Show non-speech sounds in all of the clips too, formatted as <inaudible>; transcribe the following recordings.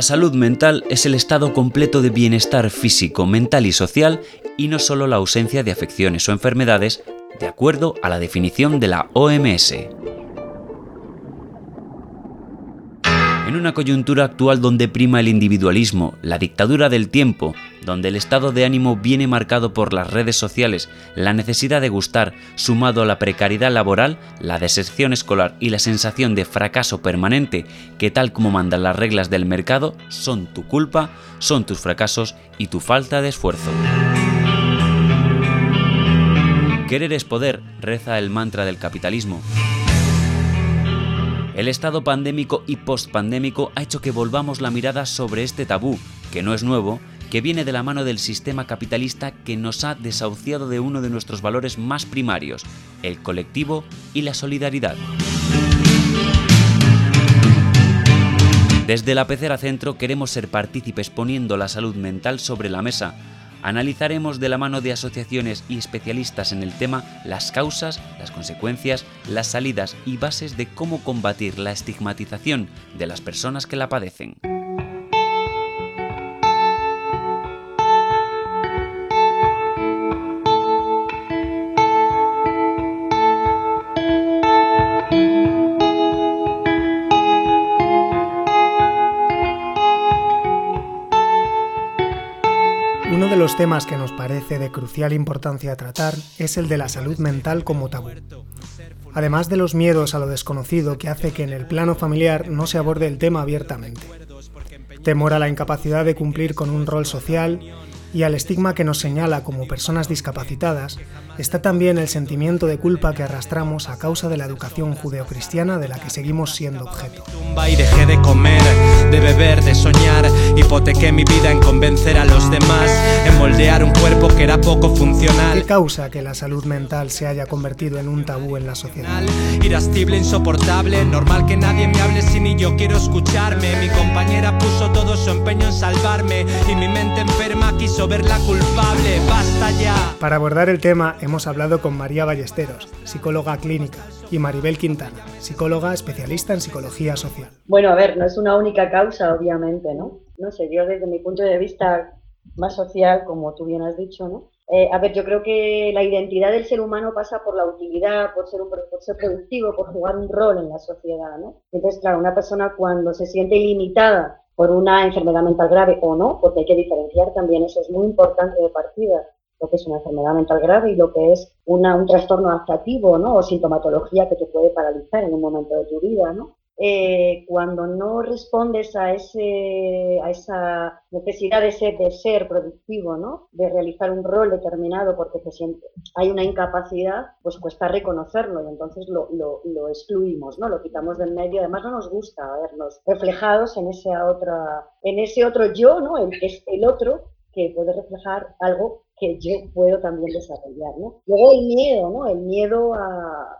La salud mental es el estado completo de bienestar físico, mental y social y no solo la ausencia de afecciones o enfermedades, de acuerdo a la definición de la OMS. Una coyuntura actual donde prima el individualismo, la dictadura del tiempo, donde el estado de ánimo viene marcado por las redes sociales, la necesidad de gustar, sumado a la precariedad laboral, la deserción escolar y la sensación de fracaso permanente que tal como mandan las reglas del mercado son tu culpa, son tus fracasos y tu falta de esfuerzo. Querer es poder, reza el mantra del capitalismo. El estado pandémico y postpandémico ha hecho que volvamos la mirada sobre este tabú, que no es nuevo, que viene de la mano del sistema capitalista que nos ha desahuciado de uno de nuestros valores más primarios, el colectivo y la solidaridad. Desde la Pecera Centro queremos ser partícipes poniendo la salud mental sobre la mesa, Analizaremos de la mano de asociaciones y especialistas en el tema las causas, las consecuencias, las salidas y bases de cómo combatir la estigmatización de las personas que la padecen. Temas que nos parece de crucial importancia tratar es el de la salud mental como tabú. Además de los miedos a lo desconocido que hace que en el plano familiar no se aborde el tema abiertamente. Temor a la incapacidad de cumplir con un rol social y al estigma que nos señala como personas discapacitadas, está también el sentimiento de culpa que arrastramos a causa de la educación judeocristiana de la que seguimos siendo objeto. De beber, de soñar, hipotequé mi vida en convencer a los demás, en moldear un cuerpo que era poco funcional. ¿Qué causa que la salud mental se haya convertido en un tabú en la sociedad? Irascible, insoportable, normal que nadie me hable si ni yo quiero escucharme. Mi compañera puso todo su empeño en salvarme y mi mente enferma quiso verla culpable. Basta ya. Para abordar el tema hemos hablado con María Ballesteros, psicóloga clínica, y Maribel Quintana, psicóloga especialista en psicología social. Bueno, a ver, no es una única causa, obviamente, ¿no? No sé, yo desde mi punto de vista más social, como tú bien has dicho, ¿no? Eh, a ver, yo creo que la identidad del ser humano pasa por la utilidad, por ser, un, por ser productivo, por jugar un rol en la sociedad, ¿no? Entonces, claro, una persona cuando se siente limitada por una enfermedad mental grave o no, porque hay que diferenciar también, eso es muy importante de partida, lo que es una enfermedad mental grave y lo que es una, un trastorno adaptativo ¿no? o sintomatología que te puede paralizar en un momento de tu vida. ¿no? Eh, cuando no respondes a, ese, a esa necesidad de ser, de ser productivo, ¿no? de realizar un rol determinado porque se siente, hay una incapacidad, pues cuesta reconocerlo y entonces lo, lo, lo, excluimos, ¿no? lo quitamos del medio. Además no nos gusta vernos reflejados en, esa otra, en ese otro yo, ¿no? el, el otro que puede reflejar algo que yo puedo también desarrollar, ¿no? Luego el miedo, ¿no? El miedo a,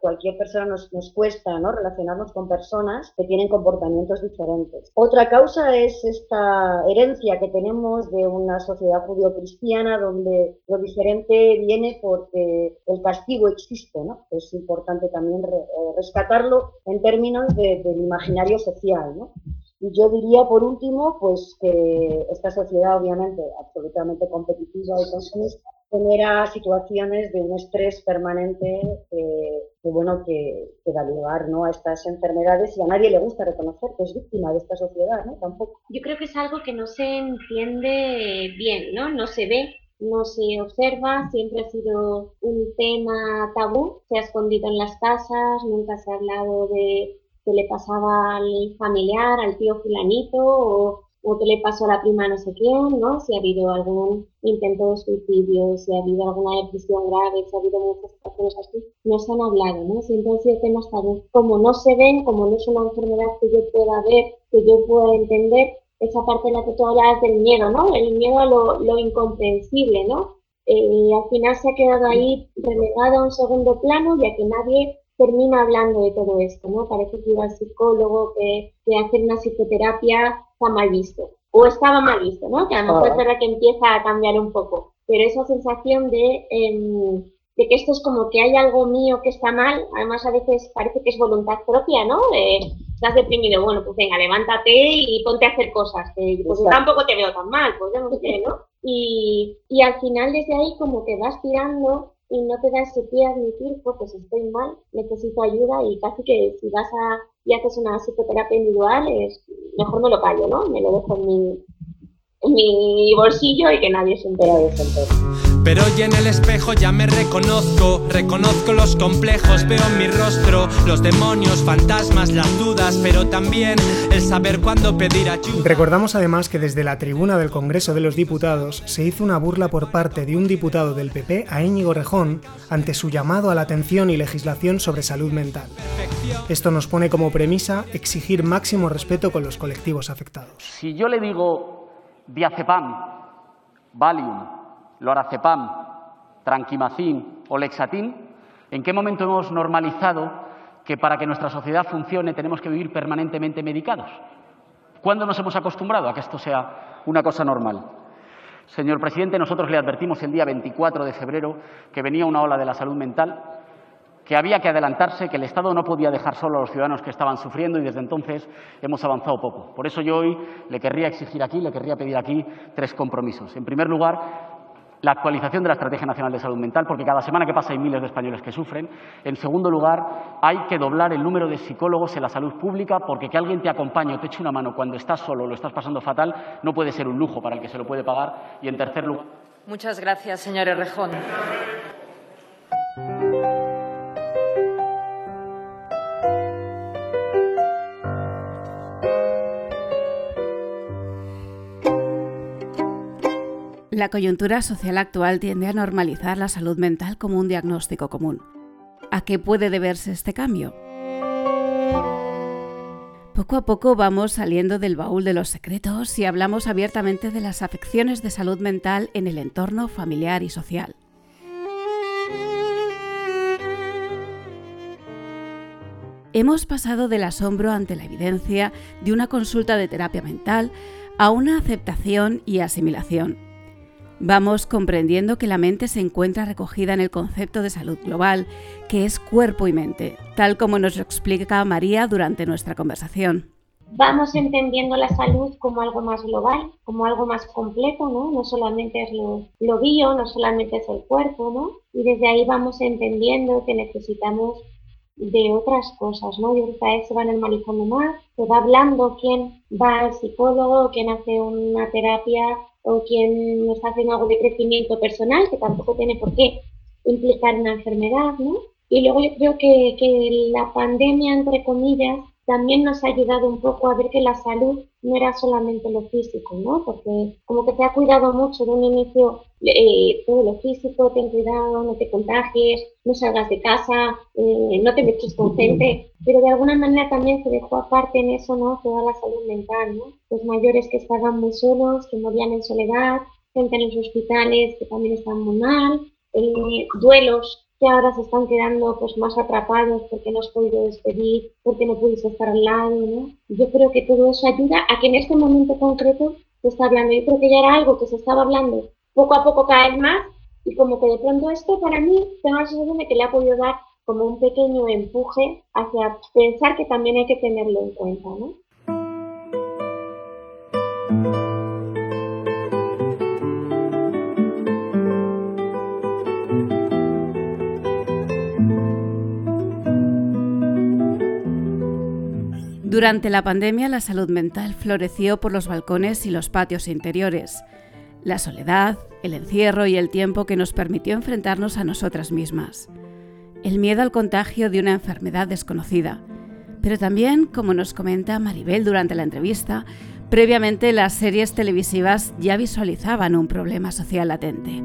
cualquier persona nos, cuesta ¿no? relacionarnos con personas que tienen comportamientos diferentes. Otra causa es esta herencia que tenemos de una sociedad judío-cristiana donde lo diferente viene porque el castigo existe. ¿no? Es importante también eh, rescatarlo en términos del imaginario social. ¿no? Y yo diría, por último, pues que esta sociedad, obviamente, absolutamente competitiva y consumista, genera situaciones de un estrés permanente que, bueno, que, da lugar ¿no? a estas enfermedades y a nadie le gusta reconocer que es víctima de esta sociedad, ¿no? Tampoco. Yo creo que es algo que no se entiende bien, ¿no? No se ve no se observa, siempre ha sido un tema tabú, se ha escondido en las casas, nunca se ha hablado de qué le pasaba al familiar, al tío fulanito, o, o qué le pasó a la prima no sé quién, ¿no? Si ha habido algún intento de suicidio, si ha habido alguna depresión grave, si ha habido muchas cosas así, no se han hablado, ¿no? Siempre han sido temas tabú. Como no se ven, como no es una enfermedad que yo pueda ver, que yo pueda entender, esa parte en la que tú hablas del miedo, ¿no? El miedo a lo, lo incomprensible, ¿no? Eh, al final se ha quedado ahí relegado a un segundo plano, ya que nadie termina hablando de todo esto, ¿no? Parece que ir al psicólogo, que, que hacer una psicoterapia está mal visto. O estaba mal visto, ¿no? Que a lo mejor es verdad que empieza a cambiar un poco. Pero esa sensación de, em, de que esto es como que hay algo mío que está mal, además a veces parece que es voluntad propia, ¿no? estás deprimido, bueno, pues venga, levántate y ponte a hacer cosas, que pues tampoco te veo tan mal, pues ya no sé, ¿no? Y, y al final desde ahí como que vas tirando y no te da ese pie a admitir, pues estoy mal, necesito ayuda y casi que si vas a y haces una psicoterapia individual, es, mejor me lo callo, ¿no? Me lo dejo en mi, en mi bolsillo y que nadie se entere de eso. Pero hoy en el espejo ya me reconozco, reconozco los complejos, veo en mi rostro los demonios, fantasmas, las dudas, pero también el saber cuándo pedir ayuda. Recordamos además que desde la tribuna del Congreso de los Diputados se hizo una burla por parte de un diputado del PP a Íñigo Rejón ante su llamado a la atención y legislación sobre salud mental. Esto nos pone como premisa exigir máximo respeto con los colectivos afectados. Si yo le digo diazepam, Valium, lorazepam, tranquimacin o lexatin, ¿en qué momento hemos normalizado que para que nuestra sociedad funcione tenemos que vivir permanentemente medicados? ¿Cuándo nos hemos acostumbrado a que esto sea una cosa normal? Señor presidente, nosotros le advertimos el día 24 de febrero que venía una ola de la salud mental, que había que adelantarse, que el Estado no podía dejar solo a los ciudadanos que estaban sufriendo y desde entonces hemos avanzado poco. Por eso yo hoy le querría exigir aquí, le querría pedir aquí tres compromisos. En primer lugar, la actualización de la Estrategia Nacional de Salud Mental, porque cada semana que pasa hay miles de españoles que sufren. En segundo lugar, hay que doblar el número de psicólogos en la salud pública, porque que alguien te acompañe o te eche una mano cuando estás solo o lo estás pasando fatal no puede ser un lujo para el que se lo puede pagar. Y en tercer lugar. Muchas gracias, señor Errejón. La coyuntura social actual tiende a normalizar la salud mental como un diagnóstico común. ¿A qué puede deberse este cambio? Poco a poco vamos saliendo del baúl de los secretos y hablamos abiertamente de las afecciones de salud mental en el entorno familiar y social. Hemos pasado del asombro ante la evidencia de una consulta de terapia mental a una aceptación y asimilación Vamos comprendiendo que la mente se encuentra recogida en el concepto de salud global, que es cuerpo y mente, tal como nos lo explica María durante nuestra conversación. Vamos entendiendo la salud como algo más global, como algo más completo, ¿no? No solamente es lo, bio, no solamente es el cuerpo, ¿no? Y desde ahí vamos entendiendo que necesitamos de otras cosas, ¿no? Y ahorita se va normalizando más, se va hablando quién va al psicólogo, quién hace una terapia o quien está haciendo algo de crecimiento personal, que tampoco tiene por qué implicar una enfermedad, ¿no? Y luego yo creo que, que la pandemia, entre comillas, también nos ha ayudado un poco a ver que la salud no era solamente lo físico, ¿no? Porque como que te ha cuidado mucho de un inicio eh, todo lo físico, ten cuidado, no te contagies, no salgas de casa, eh, no te metes con gente, pero de alguna manera también se dejó aparte en eso, ¿no? Toda la salud mental, ¿no? Los mayores que estaban muy solos, que morían en soledad, gente en los hospitales que también están muy mal, eh, duelos que ahora se están quedando pues más atrapados porque no has podido despedir, porque no pudiste estar al lado, ¿no? Yo creo que todo eso ayuda a que en este momento concreto se está hablando. Yo creo que ya era algo que se estaba hablando poco a poco cada más y como que de pronto esto para mí tengo la sensación de que le ha podido dar como un pequeño empuje hacia pensar que también hay que tenerlo en cuenta, ¿no? Durante la pandemia la salud mental floreció por los balcones y los patios interiores. La soledad, el encierro y el tiempo que nos permitió enfrentarnos a nosotras mismas. El miedo al contagio de una enfermedad desconocida. Pero también, como nos comenta Maribel durante la entrevista, previamente las series televisivas ya visualizaban un problema social latente.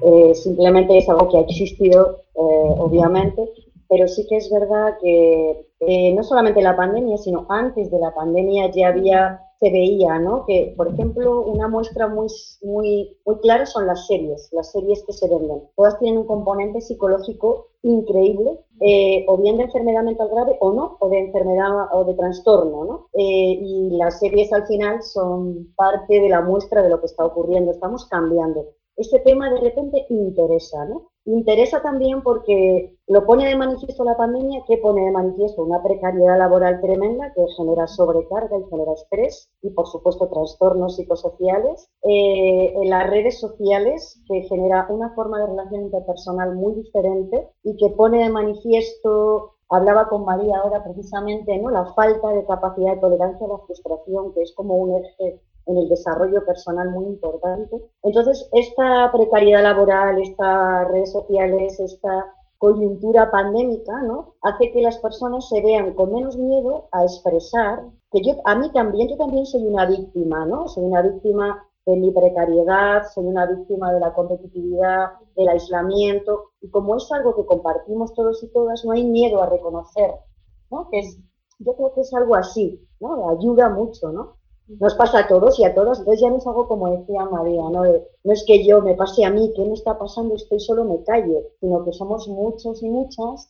Eh, simplemente es algo que ha existido, eh, obviamente, pero sí que es verdad que eh, no solamente la pandemia, sino antes de la pandemia ya había, se veía, ¿no? Que, por ejemplo, una muestra muy, muy, muy clara son las series, las series que se venden. Todas tienen un componente psicológico increíble, eh, o bien de enfermedad mental grave o no, o de enfermedad o de trastorno, ¿no? Eh, y las series al final son parte de la muestra de lo que está ocurriendo. Estamos cambiando este tema de repente interesa, ¿no? Interesa también porque lo pone de manifiesto la pandemia, que pone de manifiesto una precariedad laboral tremenda que genera sobrecarga y genera estrés y, por supuesto, trastornos psicosociales. Eh, en las redes sociales, que genera una forma de relación interpersonal muy diferente y que pone de manifiesto Hablaba con María ahora precisamente, ¿no? La falta de capacidad de tolerancia a la frustración, que es como un eje en el desarrollo personal muy importante. Entonces, esta precariedad laboral, estas redes sociales, esta coyuntura pandémica, ¿no? Hace que las personas se vean con menos miedo a expresar que yo, a mí también, yo también soy una víctima, ¿no? Soy una víctima de mi precariedad, soy una víctima de la competitividad, del aislamiento, y como es algo que compartimos todos y todas, no hay miedo a reconocer, ¿no? Que es, yo creo que es algo así, ¿no? Ayuda mucho, ¿no? Nos pasa a todos y a todas, entonces ya no es algo como decía María, ¿no? no es que yo me pase a mí, ¿qué me está pasando? Estoy solo, me callo, sino que somos muchos y muchas,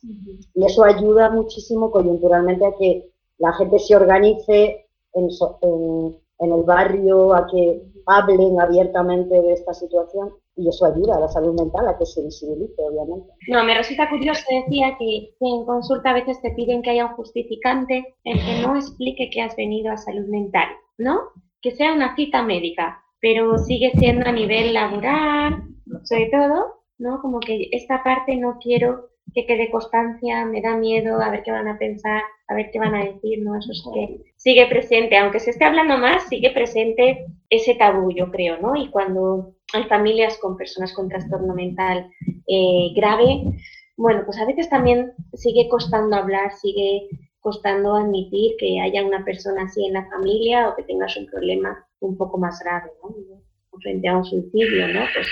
y eso ayuda muchísimo coyunturalmente a que la gente se organice en, en en el barrio a que hablen abiertamente de esta situación y eso ayuda a la salud mental a que se visibilice, obviamente. No, me resulta curioso, decía que, en consulta a veces te piden que haya un justificante en que no explique que has venido a salud mental, ¿no? Que sea una cita médica, pero sigue siendo a nivel laboral, sobre todo, ¿no? Como que esta parte no quiero que quede constancia, me da miedo a ver qué van a pensar, a ver qué van a decir, ¿no? Eso es que sigue presente, aunque se esté hablando más, sigue presente ese tabú, yo creo, ¿no? Y cuando hay familias con personas con trastorno mental eh, grave, bueno, pues a veces también sigue costando hablar, sigue costando admitir que haya una persona así en la familia o que tengas un problema un poco más grave, ¿no? Frente a un suicidio, ¿no? Pues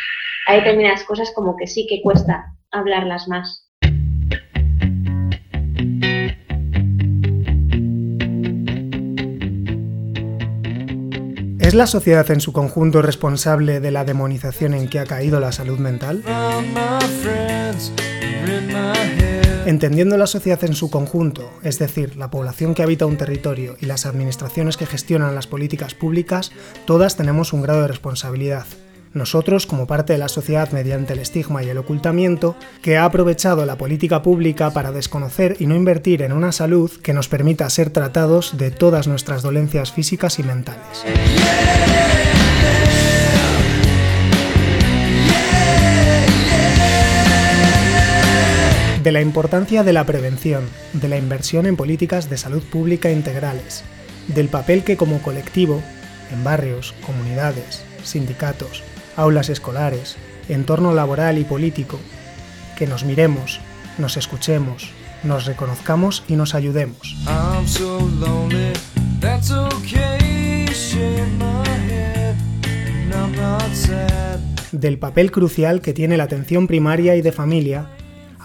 hay determinadas cosas como que sí que cuesta hablarlas más. ¿Es la sociedad en su conjunto responsable de la demonización en que ha caído la salud mental? Entendiendo la sociedad en su conjunto, es decir, la población que habita un territorio y las administraciones que gestionan las políticas públicas, todas tenemos un grado de responsabilidad nosotros como parte de la sociedad mediante el estigma y el ocultamiento, que ha aprovechado la política pública para desconocer y no invertir en una salud que nos permita ser tratados de todas nuestras dolencias físicas y mentales. De la importancia de la prevención, de la inversión en políticas de salud pública integrales, del papel que como colectivo, en barrios, comunidades, sindicatos, aulas escolares, entorno laboral y político, que nos miremos, nos escuchemos, nos reconozcamos y nos ayudemos. Del papel crucial que tiene la atención primaria y de familia,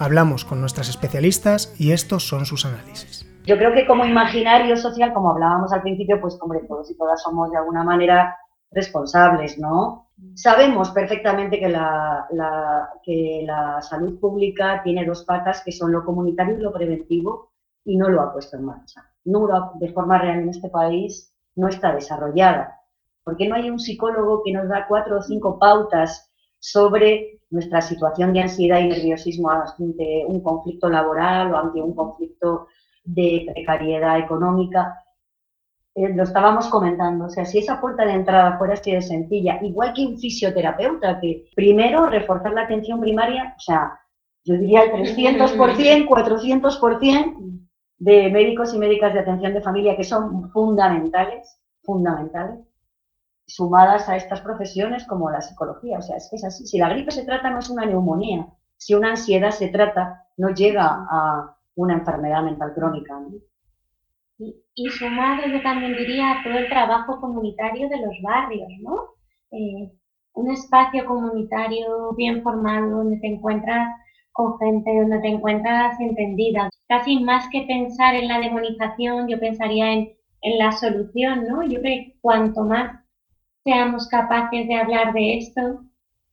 hablamos con nuestras especialistas y estos son sus análisis. Yo creo que como imaginario social, como hablábamos al principio, pues hombre, todos y todas somos de alguna manera responsables, ¿no? Sabemos perfectamente que la, que la salud pública tiene dos patas, que son lo comunitario y lo preventivo, y no lo ha puesto en marcha. No de forma real en este país no está desarrollada. porque no hay un psicólogo que nos da cuatro o cinco pautas sobre nuestra situación de ansiedad y nerviosismo ante un conflicto laboral o ante un conflicto de precariedad económica? Eh, lo estábamos comentando, o sea, si esa puerta de entrada fuera así de sencilla, igual que un fisioterapeuta, que primero reforzar la atención primaria, o sea, yo diría el 300%, 400% <laughs> de médicos y médicas de atención de familia que son fundamentales, fundamentales, sumadas a estas profesiones como la psicología, o sea, es que es así. Si la gripe se trata no es una neumonía, si una ansiedad se trata no llega a una enfermedad mental crónica. ¿no? y sumado yo también diría todo el trabajo comunitario de los barrios, ¿no? Eh, un espacio comunitario bien formado donde te encuentras con gente, donde te encuentras entendida. Casi más que pensar en la demonización, yo pensaría en, en la solución, ¿no? Yo creo que cuanto más seamos capaces de hablar de esto,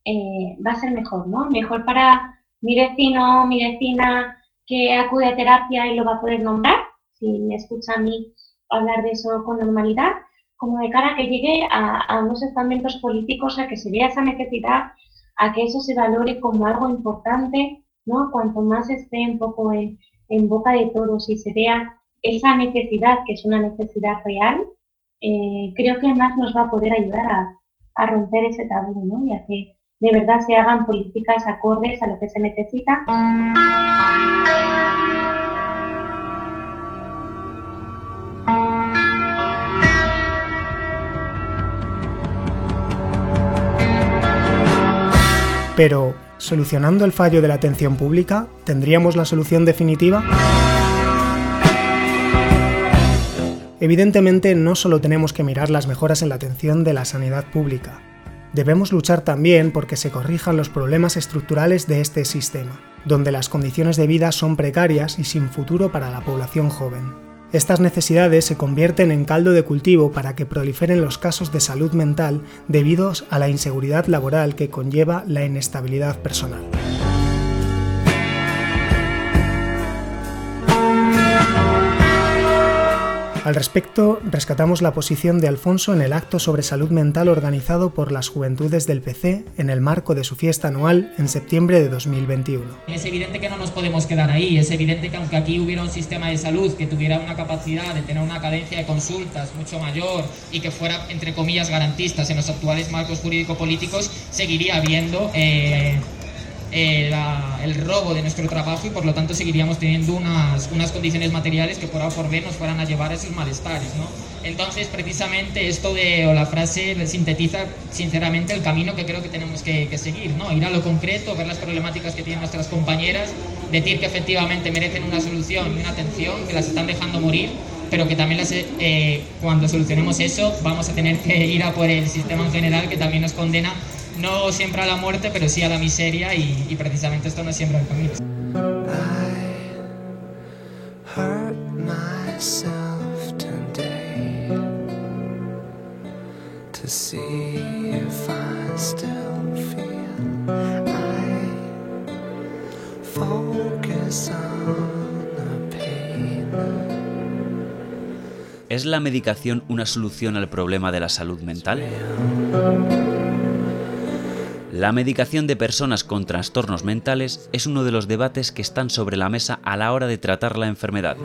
eh, va a ser mejor, ¿no? Mejor para mi vecino, mi vecina que acude a terapia y lo va a poder nombrar, si me escucha a mí hablar de eso con normalidad, como de cara a que llegue a, unos estamentos políticos a que se vea esa necesidad a que eso se valore como algo importante, ¿no? Cuanto más esté un poco en, boca de todos y se vea esa necesidad, que es una necesidad real, eh, creo que más nos va a poder ayudar a, a romper ese tabú, ¿no? Y a que de verdad se hagan políticas acordes a lo que se necesita. Pero, ¿solucionando el fallo de la atención pública, tendríamos la solución definitiva? Evidentemente, no solo tenemos que mirar las mejoras en la atención de la sanidad pública, debemos luchar también porque se corrijan los problemas estructurales de este sistema, donde las condiciones de vida son precarias y sin futuro para la población joven. Estas necesidades se convierten en caldo de cultivo para que proliferen los casos de salud mental debido a la inseguridad laboral que conlleva la inestabilidad personal. Al respecto, rescatamos la posición de Alfonso en el acto sobre salud mental organizado por las Juventudes del PC en el marco de su fiesta anual en septiembre de 2021. Es evidente que no nos podemos quedar ahí, es evidente que aunque aquí hubiera un sistema de salud que tuviera una capacidad de tener una cadencia de consultas mucho mayor y que fuera, entre comillas, garantistas en los actuales marcos jurídico-políticos, seguiría habiendo... Eh, eh, el robo de nuestro trabajo y por lo tanto seguiríamos teniendo unas, unas condiciones materiales que por A por B nos fueran a llevar a esos malestares. ¿no? Entonces, precisamente esto de, o la frase sintetiza sinceramente el camino que creo que tenemos que, seguir, ¿no? ir a lo concreto, ver las problemáticas que tienen nuestras compañeras, decir que efectivamente merecen una solución y una atención, que las están dejando morir pero que también las, eh, cuando solucionemos eso vamos a tener que ir a por el sistema en general que también nos condena no siempre a la muerte, pero sí a la miseria y, y precisamente esto no es siempre el camino. ¿Es la medicación una solución al problema de la salud mental? La medicación de personas con trastornos mentales es uno de los debates que están sobre la mesa a la hora de tratar la enfermedad.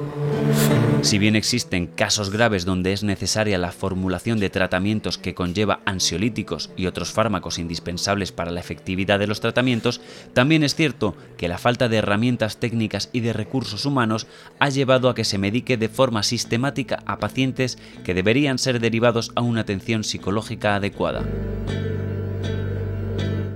Si bien existen casos graves donde es necesaria la formulación de tratamientos que conlleva ansiolíticos y otros fármacos indispensables para la efectividad de los tratamientos, también es cierto que la falta de herramientas técnicas y de recursos humanos ha llevado a que se medique de forma sistemática a pacientes que deberían ser derivados a una atención psicológica adecuada.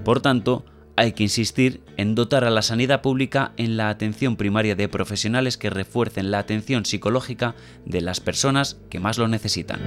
Por tanto, hay que insistir en dotar a la sanidad pública en la atención primaria de profesionales que refuercen la atención psicológica de las personas que más lo necesitan.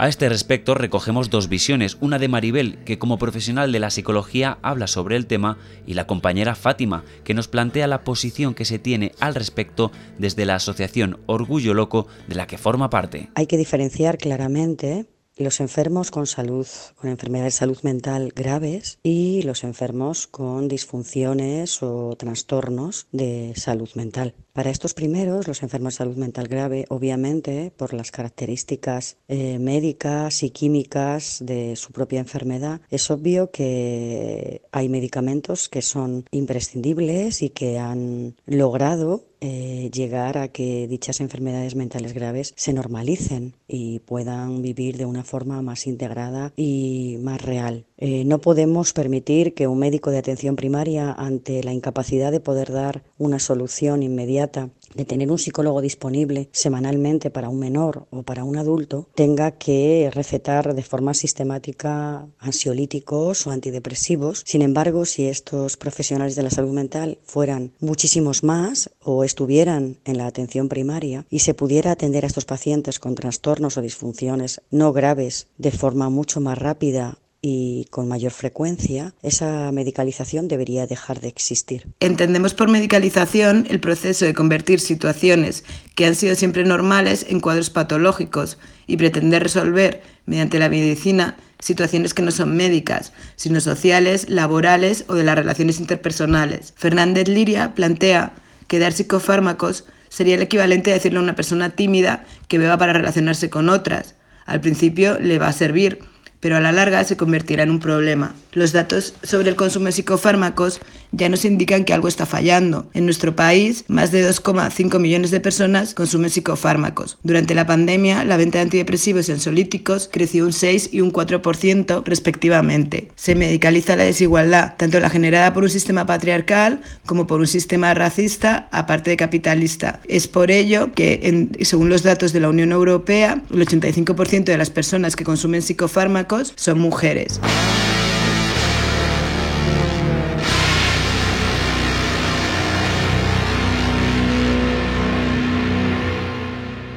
A este respecto recogemos dos visiones, una de Maribel, que como profesional de la psicología habla sobre el tema, y la compañera Fátima, que nos plantea la posición que se tiene al respecto desde la asociación Orgullo Loco, de la que forma parte. Hay que diferenciar claramente los enfermos con salud, con enfermedades de salud mental graves y los enfermos con disfunciones o trastornos de salud mental. Para estos primeros, los enfermos de salud mental grave, obviamente, por las características eh, médicas y químicas de su propia enfermedad, es obvio que hay medicamentos que son imprescindibles y que han logrado eh, llegar a que dichas enfermedades mentales graves se normalicen y puedan vivir de una forma más integrada y más real. Eh, no podemos permitir que un médico de atención primaria, ante la incapacidad de poder dar una solución inmediata de tener un psicólogo disponible semanalmente para un menor o para un adulto, tenga que recetar de forma sistemática ansiolíticos o antidepresivos. Sin embargo, si estos profesionales de la salud mental fueran muchísimos más o estuvieran en la atención primaria y se pudiera atender a estos pacientes con trastornos o disfunciones no graves de forma mucho más rápida y con mayor frecuencia, esa medicalización debería dejar de existir. Entendemos por medicalización el proceso de convertir situaciones que han sido siempre normales en cuadros patológicos y pretender resolver mediante la medicina situaciones que no son médicas, sino sociales, laborales o de las relaciones interpersonales. Fernández Liria plantea que dar psicofármacos sería el equivalente a decirle a una persona tímida que beba para relacionarse con otras, Al principio le va a servir, pero a la larga se convertirá en un problema. Los datos sobre el consumo de psicofármacos ya nos indican que algo está fallando. En nuestro país, más de 2,5 millones de personas consumen psicofármacos. Durante la pandemia, la venta de antidepresivos y ansiolíticos creció un 6 y un 4% respectivamente. Se medicaliza la desigualdad, tanto la generada por un sistema patriarcal como por un sistema racista, aparte de capitalista. Es por ello que, según los datos de la Unión Europea, el 85% de las personas que consumen psicofármacos son mujeres.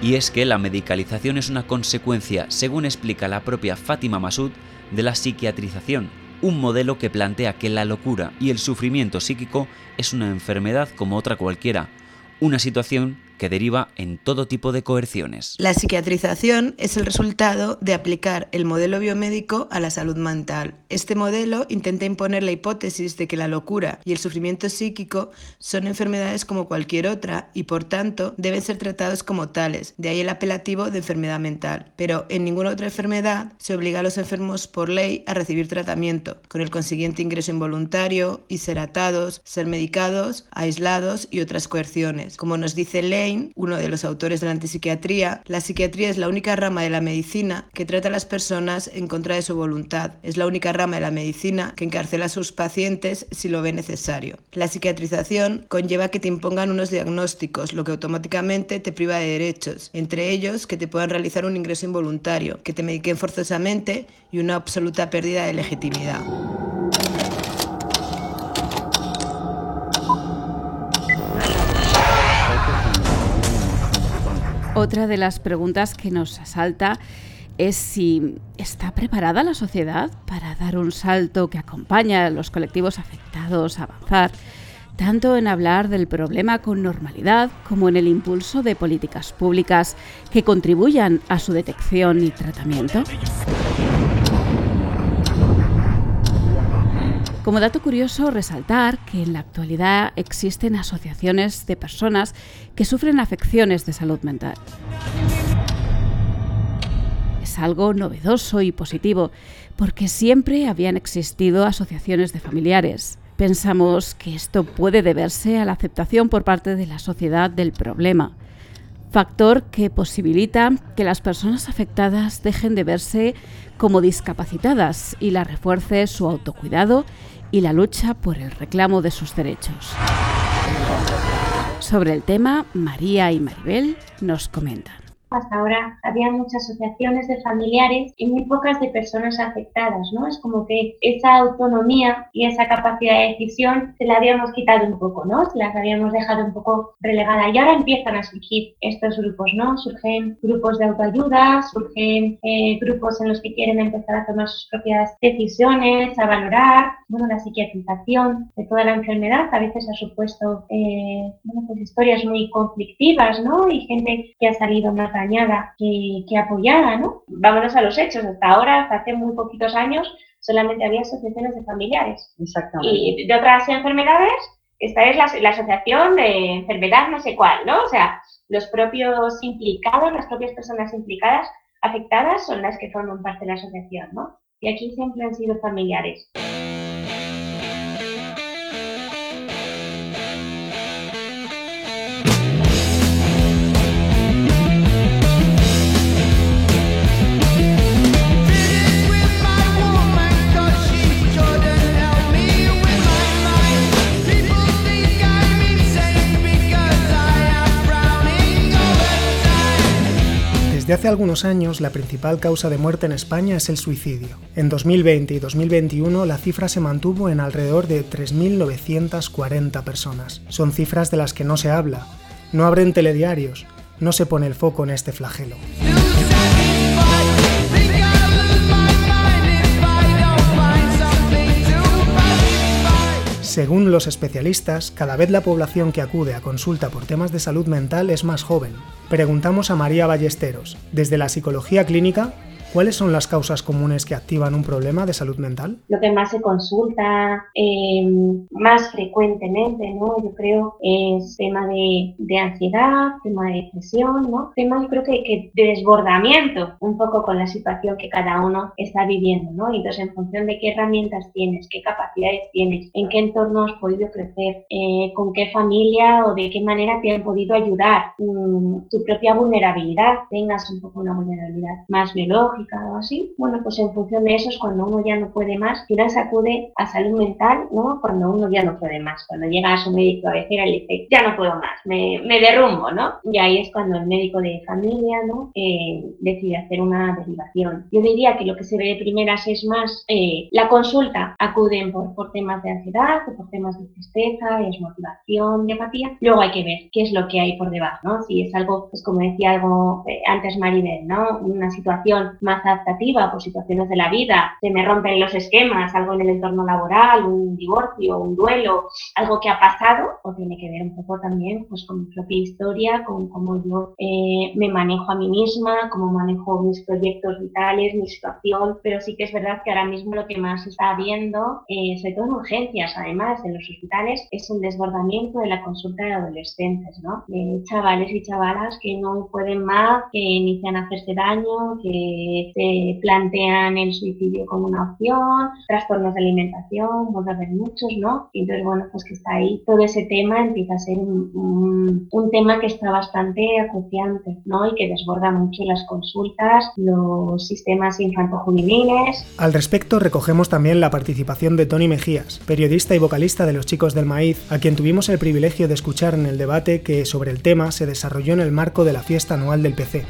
Y es que la medicalización es una consecuencia, según explica la propia Fátima Masud, de la psiquiatrización, un modelo que plantea que la locura y el sufrimiento psíquico es una enfermedad como otra cualquiera, una situación que deriva en todo tipo de coerciones. La psiquiatrización es el resultado de aplicar el modelo biomédico a la salud mental. Este modelo intenta imponer la hipótesis de que la locura y el sufrimiento psíquico son enfermedades como cualquier otra y por tanto deben ser tratados como tales, de ahí el apelativo de enfermedad mental. Pero en ninguna otra enfermedad se obliga a los enfermos por ley a recibir tratamiento, con el consiguiente ingreso involuntario, y ser atados, ser medicados, aislados y otras coerciones. Como nos dice ley, uno de los autores de la antipsiquiatría, la psiquiatría es la única rama de la medicina que trata a las personas en contra de su voluntad. Es la única rama de la medicina que encarcela a sus pacientes si lo ve necesario. La psiquiatrización conlleva que te impongan unos diagnósticos, lo que automáticamente te priva de derechos, entre ellos que te puedan realizar un ingreso involuntario, que te mediquen forzosamente y una absoluta pérdida de legitimidad. Otra de las preguntas que nos asalta es si está preparada la sociedad para dar un salto que acompaña a los colectivos afectados a avanzar, tanto en hablar del problema con normalidad como en el impulso de políticas públicas que contribuyan a su detección y tratamiento. Como dato curioso, resaltar que en la actualidad existen asociaciones de personas que sufren afecciones de salud mental. Es algo novedoso y positivo, porque siempre habían existido asociaciones de familiares. Pensamos que esto puede deberse a la aceptación por parte de la sociedad del problema, factor que posibilita que las personas afectadas dejen de verse como discapacitadas y la refuerce su autocuidado y la lucha por el reclamo de sus derechos. Sobre el tema, María y Maribel nos comentan. Hasta ahora había muchas asociaciones de familiares y muy pocas de personas afectadas, ¿no? Es como que esa autonomía y esa capacidad de decisión se la habíamos quitado un poco, ¿no? Se las habíamos dejado un poco relegada y ahora empiezan a surgir estos grupos, ¿no? Surgen grupos de autoayuda, surgen eh, grupos en los que quieren empezar a tomar sus propias decisiones, a valorar, bueno, la psiquiatrización de toda la enfermedad a veces ha supuesto, eh, bueno, pues historias muy conflictivas, ¿no? Y gente que ha salido más que, que apoyara, ¿no? Vámonos a los hechos. Hasta ahora, hasta hace muy poquitos años, solamente había asociaciones de familiares. Exactamente. Y de otras enfermedades, esta es la, la, asociación de enfermedad no sé cuál, ¿no? O sea, los propios implicados, las propias personas implicadas, afectadas, son las que forman parte de la asociación, ¿no? Y aquí siempre han sido familiares. Hace algunos años, la principal causa de muerte en España es el suicidio. En 2020 y 2021 la cifra se mantuvo en alrededor de 3.940 personas. Son cifras de las que no se habla, no abren telediarios, no se pone el foco en este flagelo. Según los especialistas, cada vez la población que acude a consulta por temas de salud mental es más joven. Preguntamos a María Ballesteros, desde la psicología clínica, ¿Cuáles son las causas comunes que activan un problema de salud mental? Lo que más se consulta eh, más frecuentemente, ¿no? Yo creo es tema de, de, ansiedad, tema de depresión, ¿no? Tema yo creo que, que, de desbordamiento un poco con la situación que cada uno está viviendo, ¿no? Entonces en función de qué herramientas tienes, qué capacidades tienes, en qué entorno has podido crecer, eh, con qué familia o de qué manera te han podido ayudar, mm, tu propia vulnerabilidad, tengas un poco una vulnerabilidad más biológica o así, bueno, pues en función de eso es cuando uno ya no puede más, final se acude a salud mental, ¿no? Cuando uno ya no puede más, cuando llega a su médico a decir, y dice, ya no puedo más, me, me, derrumbo, ¿no? Y ahí es cuando el médico de familia, ¿no? Eh, decide hacer una derivación. Yo diría que lo que se ve de primeras es más eh, la consulta, acuden por, por temas de ansiedad por temas de tristeza, desmotivación, de apatía. Luego hay que ver qué es lo que hay por debajo, ¿no? Si es algo, pues como decía algo eh, antes Maribel, ¿no? Una situación más adaptativa por situaciones de la vida, se me rompen los esquemas, algo en el entorno laboral, un divorcio, un duelo, algo que ha pasado, o tiene que ver un poco también pues con mi propia historia, con cómo yo eh, me manejo a mí misma, cómo manejo mis proyectos vitales, mi situación, pero sí que es verdad que ahora mismo lo que más está viendo, eh, sobre todo en urgencias, además, en los hospitales, es un desbordamiento de la consulta de adolescentes, ¿no? De chavales y chavalas que no pueden más, que inician a hacerse daño, que se plantean el suicidio como una opción, trastornos de alimentación, puede haber muchos, ¿no? Y entonces, bueno, pues que está ahí todo ese tema empieza a ser un, un, tema que está bastante acuciante, ¿no? Y que desborda mucho las consultas, los sistemas infanto-juveniles. Al respecto, recogemos también la participación de Tony Mejías, periodista y vocalista de Los Chicos del Maíz, a quien tuvimos el privilegio de escuchar en el debate que sobre el tema se desarrolló en el marco de la fiesta anual del PC.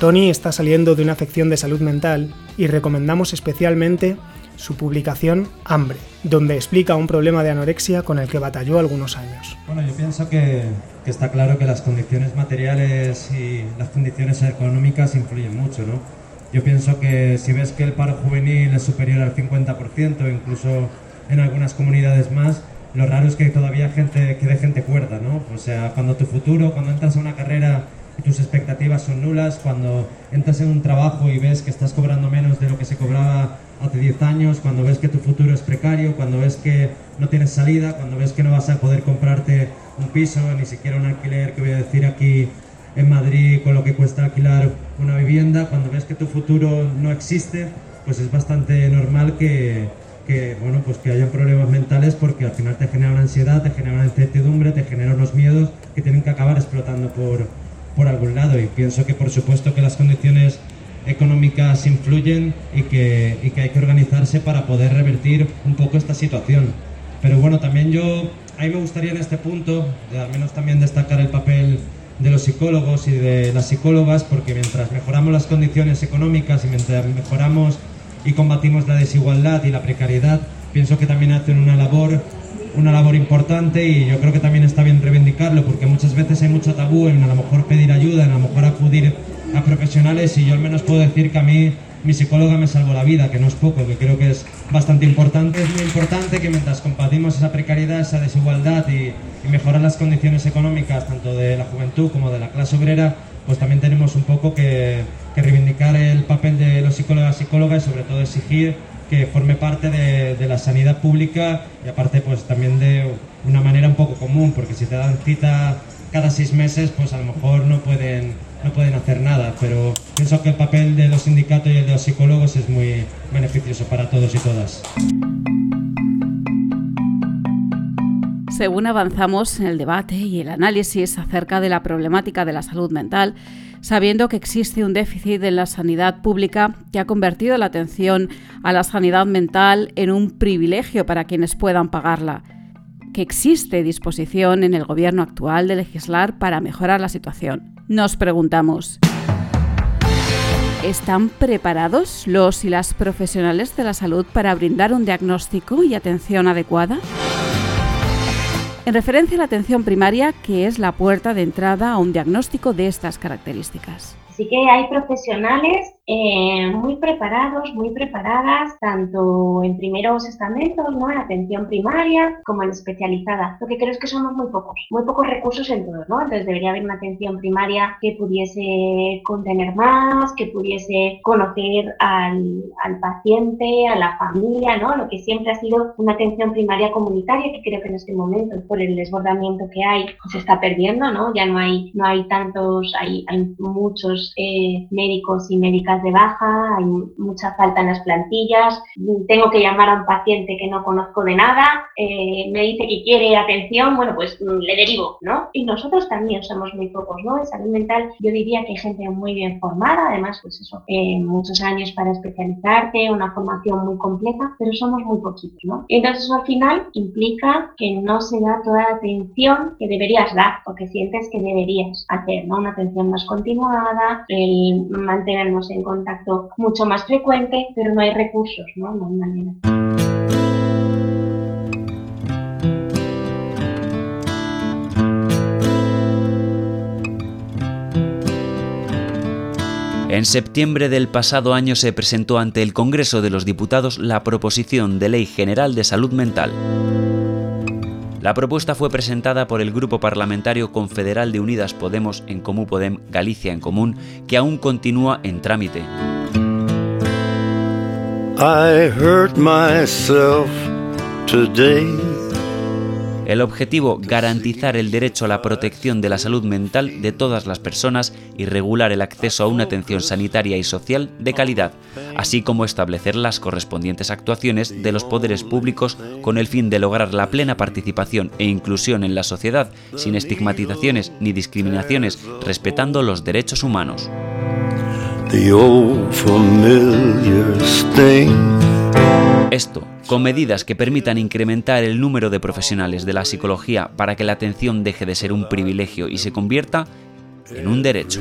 Tony está saliendo de una afección de salud mental y recomendamos especialmente su publicación Hambre, donde explica un problema de anorexia con el que batalló algunos años. Bueno, yo pienso que, que, está claro que las condiciones materiales y las condiciones económicas influyen mucho, ¿no? Yo pienso que si ves que el paro juvenil es superior al 50%, incluso en algunas comunidades más, lo raro es que todavía gente, quede gente cuerda, ¿no? O sea, cuando tu futuro, cuando entras a una carrera tus expectativas son nulas, cuando entras en un trabajo y ves que estás cobrando menos de lo que se cobraba hace 10 años, cuando ves que tu futuro es precario, cuando ves que no tienes salida, cuando ves que no vas a poder comprarte un piso, ni siquiera un alquiler, que voy a decir aquí en Madrid con lo que cuesta alquilar una vivienda, cuando ves que tu futuro no existe, pues es bastante normal que, que, bueno, pues que hayan problemas mentales porque al final te genera una ansiedad, te genera una incertidumbre, te genera unos miedos que tienen que acabar explotando por, por algún lado. Y pienso que por supuesto que las condiciones económicas influyen y que, y que hay que organizarse para poder revertir un poco esta situación. Pero bueno, también yo, a mí me gustaría en este punto, al menos también destacar el papel de los psicólogos y de las psicólogas, porque mientras mejoramos las condiciones económicas y mientras mejoramos y combatimos la desigualdad y la precariedad, pienso que también hacen una labor una labor importante y yo creo que también está bien reivindicarlo porque muchas veces hay mucho tabú en a lo mejor pedir ayuda, en a lo mejor acudir a profesionales y yo al menos puedo decir que a mí mi psicóloga me salvó la vida, que no es poco, que creo que es bastante importante. Es muy importante que mientras combatimos esa precariedad, esa desigualdad y, y mejorar las condiciones económicas tanto de la juventud como de la clase obrera, pues también tenemos un poco que, que reivindicar el papel de los psicólogos y psicólogas y sobre todo exigir que forme parte de, la sanidad pública y aparte pues también de una manera un poco común, porque si te dan cita cada seis meses, pues a lo mejor no pueden, no pueden hacer nada, pero pienso que el papel de los sindicatos y el de los psicólogos es muy beneficioso para todos y todas. Según avanzamos en el debate y el análisis acerca de la problemática de la salud mental, sabiendo que existe un déficit en la sanidad pública que ha convertido la atención a la sanidad mental en un privilegio para quienes puedan pagarla, que existe disposición en el gobierno actual de legislar para mejorar la situación. Nos preguntamos, ¿están preparados los y las profesionales de la salud para brindar un diagnóstico y atención adecuada? En referencia a la atención primaria, que es la puerta de entrada a un diagnóstico de estas características. Sí que hay profesionales eh, muy preparados, muy preparadas, tanto en primeros estamentos, ¿no? en atención primaria, como en especializada. Lo que creo es que somos muy pocos, muy pocos recursos en todos, ¿no? Entonces debería haber una atención primaria que pudiese contener más, que pudiese conocer al, al paciente, a la familia, ¿no? Lo que siempre ha sido una atención primaria comunitaria, que creo que en este momento, por el desbordamiento que hay, se está perdiendo, ¿no? Ya no hay, no hay tantos, hay, hay muchos eh, médicos y médicas de baja, hay mucha falta en las plantillas, tengo que llamar a un paciente que no conozco de nada, eh, me dice que quiere atención, bueno, pues mm, le derivo, ¿no? Y nosotros también somos muy pocos, ¿no? En salud mental yo diría que hay gente muy bien formada, además, pues eso, eh, muchos años para especializarte, una formación muy completa, pero somos muy poquitos, ¿no? Entonces, al final implica que no se da toda la atención que deberías dar o que sientes que deberías hacer, ¿no? Una atención más continuada, el mantenernos en contacto mucho más frecuente, pero no hay recursos, ¿no? No hay manera. En septiembre del pasado año se presentó ante el Congreso de los Diputados la proposición de Ley General de Salud Mental. La propuesta fue presentada por el Grupo Parlamentario Confederal de Unidas Podemos en Comú Podem Galicia en Común, que aún continúa en trámite. El objetivo, garantizar el derecho a la protección de la salud mental de todas las personas y regular el acceso a una atención sanitaria y social de calidad, así como establecer las correspondientes actuaciones de los poderes públicos con el fin de lograr la plena participación e inclusión en la sociedad sin estigmatizaciones ni discriminaciones, respetando los derechos humanos. Esto, con medidas que permitan incrementar el número de profesionales de la psicología para que la atención deje de ser un privilegio y se convierta en un derecho.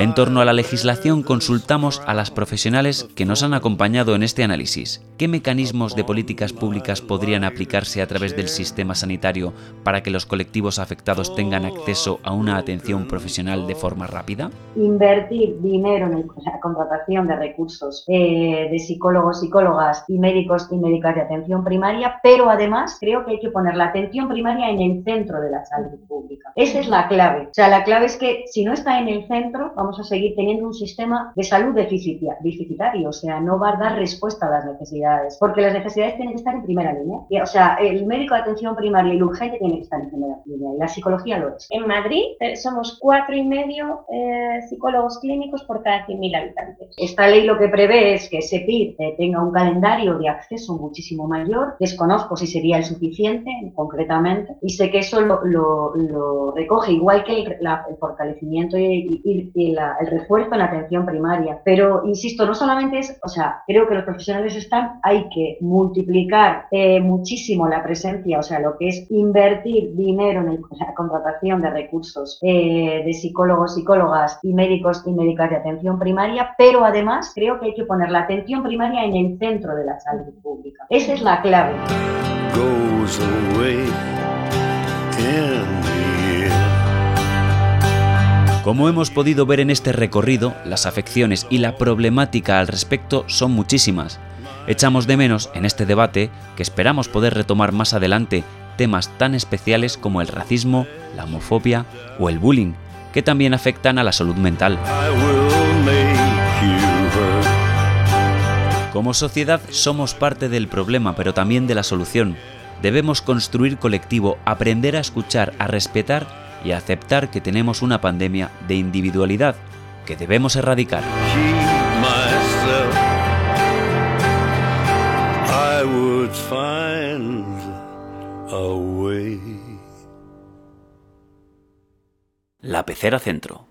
En torno a la legislación consultamos a las profesionales que nos han acompañado en este análisis. ¿Qué mecanismos de políticas públicas podrían aplicarse a través del sistema sanitario para que los colectivos afectados tengan acceso a una atención profesional de forma rápida? Invertir dinero en la contratación de recursos eh, de psicólogos, psicólogas y médicos y médicas de atención primaria, pero además creo que hay que poner la atención primaria en el centro de la salud pública. Esa es la clave. O sea, la clave es que si no está en el centro, vamos a seguir teniendo un sistema de salud deficitario, o sea, no va a dar respuesta a las necesidades, porque las necesidades tienen que estar en primera línea. O sea, el médico de atención primaria y el urgente tiene que estar en primera línea, y la psicología lo es. En Madrid eh, somos cuatro y medio eh, psicólogos clínicos por cada 100.000 habitantes. Esta ley lo que prevé es que SEPIR eh, tenga un calendario de acceso muchísimo mayor, desconozco si sería el suficiente concretamente, y sé que eso lo, recoge igual que el, fortalecimiento y, y la el refuerzo en la atención primaria. Pero, insisto, no solamente es, o sea, creo que los profesionales están, hay que multiplicar eh, muchísimo la presencia, o sea, lo que es invertir dinero en la contratación de recursos eh, de psicólogos, psicólogas y médicos y médicas de atención primaria, pero además creo que hay que poner la atención primaria en el centro de la salud pública. Esa es la clave. Como hemos podido ver en este recorrido, las afecciones y la problemática al respecto son muchísimas. Echamos de menos en este debate, que esperamos poder retomar más adelante, temas tan especiales como el racismo, la homofobia o el bullying, que también afectan a la salud mental. Como sociedad somos parte del problema, pero también de la solución. Debemos construir colectivo, aprender a escuchar, a respetar y aceptar que tenemos una pandemia de individualidad que debemos erradicar. La Pecera Centro.